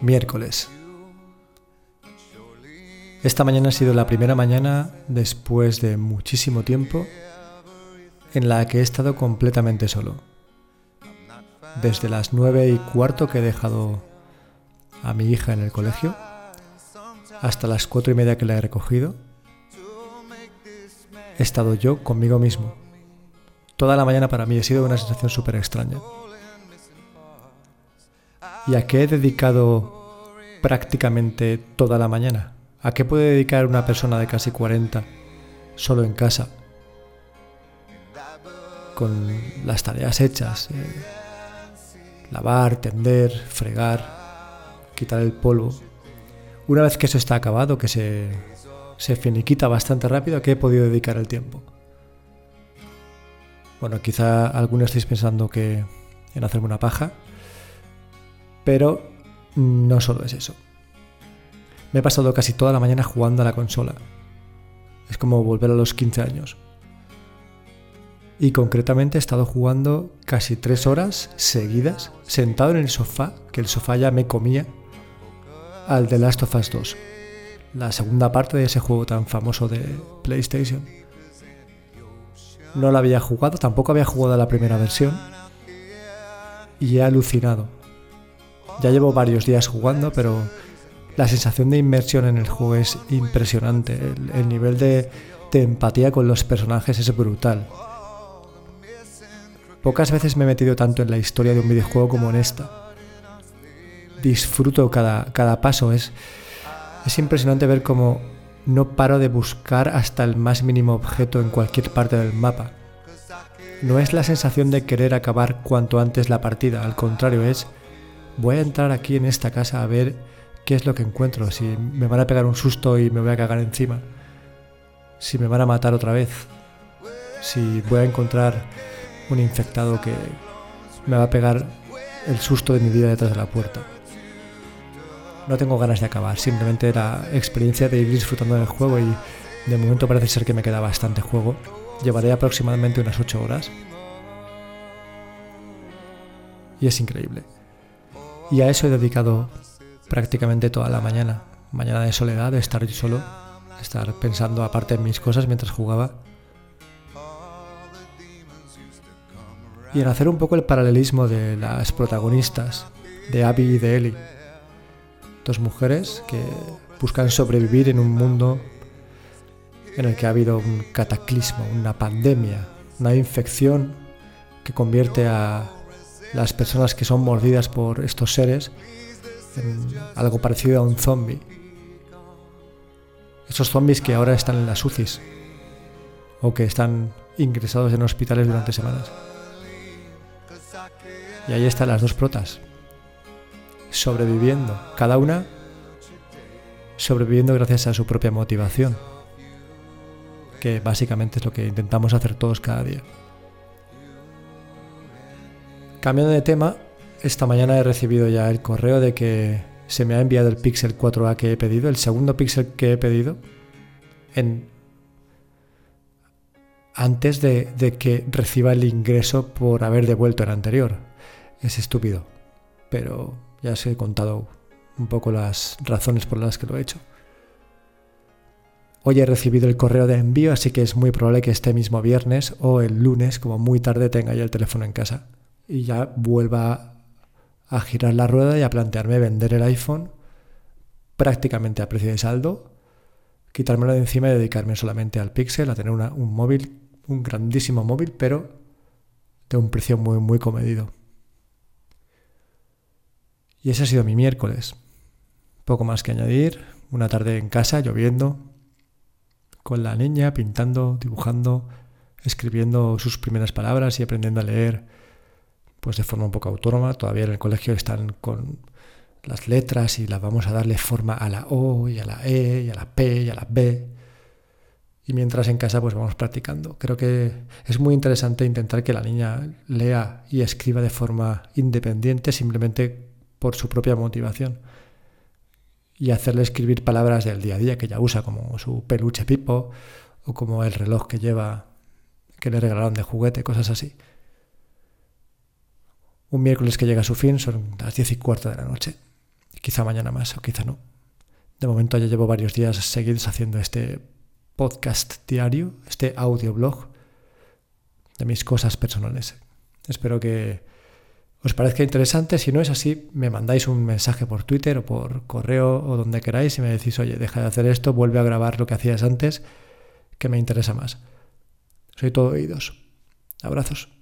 Miércoles. Esta mañana ha sido la primera mañana después de muchísimo tiempo en la que he estado completamente solo. Desde las nueve y cuarto que he dejado a mi hija en el colegio hasta las cuatro y media que la he recogido, he estado yo conmigo mismo. Toda la mañana para mí ha sido una sensación súper extraña. ¿Y a qué he dedicado prácticamente toda la mañana? ¿A qué puede dedicar una persona de casi 40 solo en casa? Con las tareas hechas. Eh, lavar, tender, fregar, quitar el polvo. Una vez que eso está acabado, que se, se finiquita bastante rápido, ¿a qué he podido dedicar el tiempo? Bueno, quizá algunos estéis pensando que en hacerme una paja, pero no solo es eso. Me he pasado casi toda la mañana jugando a la consola. Es como volver a los 15 años. Y concretamente he estado jugando casi tres horas seguidas, sentado en el sofá, que el sofá ya me comía, al The Last of Us 2, la segunda parte de ese juego tan famoso de PlayStation. No la había jugado, tampoco había jugado la primera versión, y he alucinado. Ya llevo varios días jugando, pero la sensación de inmersión en el juego es impresionante. El, nivel de, empatía con los personajes es brutal. Pocas veces me he metido tanto en la historia de un videojuego como en esta. Disfruto cada, cada paso. Es, es impresionante ver cómo no paro de buscar hasta el más mínimo objeto en cualquier parte del mapa. No es la sensación de querer acabar cuanto antes la partida, al contrario, es voy a entrar aquí en esta casa a ver qué es lo que encuentro, si me van a pegar un susto y me voy a cagar encima, si me van a matar otra vez, si voy a encontrar un infectado que me va a pegar el susto de mi vida detrás de la puerta. No tengo ganas de acabar, simplemente la experiencia de ir disfrutando del juego y de momento parece ser que me queda bastante juego. Llevaré aproximadamente unas 8 horas. Y es increíble. Y a eso he dedicado prácticamente toda la mañana. Mañana de soledad, de estar yo solo, estar pensando aparte en mis cosas mientras jugaba. Y en hacer un poco el paralelismo de las protagonistas, de Abby y de Ellie. Dos mujeres que buscan sobrevivir en un mundo en el que ha habido un cataclismo, una pandemia, una infección que convierte a las personas que son mordidas por estos seres algo parecido a un zombie. Esos zombies que ahora están en las UCIs o que están ingresados en hospitales durante semanas. Y ahí están las dos protas, sobreviviendo, cada una sobreviviendo gracias a su propia motivación, que básicamente es lo que intentamos hacer todos cada día. Cambiando de tema, esta mañana he recibido ya el correo de que se me ha enviado el Pixel 4A que he pedido, el segundo Pixel que he pedido, antes de, de que reciba el ingreso por haber devuelto el anterior. Es estúpido, pero ya os he contado un poco las razones por las que lo he hecho. Hoy he recibido el correo de envío, así que es muy probable que este mismo viernes o el lunes, como muy tarde, tenga ya el teléfono en casa y ya vuelva a girar la rueda y a plantearme vender el iPhone prácticamente a precio de saldo, quitármelo de encima y dedicarme solamente al Pixel, a tener un móvil, un grandísimo móvil, pero de un precio muy, muy comedido. Y ese ha sido mi miércoles. Poco más que añadir. Una tarde en casa, lloviendo, con la niña, pintando, dibujando, escribiendo sus primeras palabras y aprendiendo a leer pues de forma un poco autónoma. Todavía en el colegio están con las letras y las vamos a darle forma a la O y a la E y a la P y a la B. Y mientras en casa pues vamos practicando. Creo que es muy interesante intentar que la niña lea y escriba de forma independiente simplemente por su propia motivación. Y hacerle escribir palabras del día a día que ella usa, como su peluche pipo o como el reloj que lleva que le regalaron de juguete, cosas así. Un miércoles que llega a su fin son las diez y cuarto de la noche. Quizá mañana más o quizá no. De momento ya llevo varios días seguidos haciendo este podcast diario, este audioblog de mis cosas personales. Espero que os parezca interesante. Si no es así, me mandáis un mensaje por Twitter o por correo o donde queráis y me decís, oye, deja de hacer esto, vuelve a grabar lo que hacías antes, que me interesa más. Soy todo oídos. Abrazos.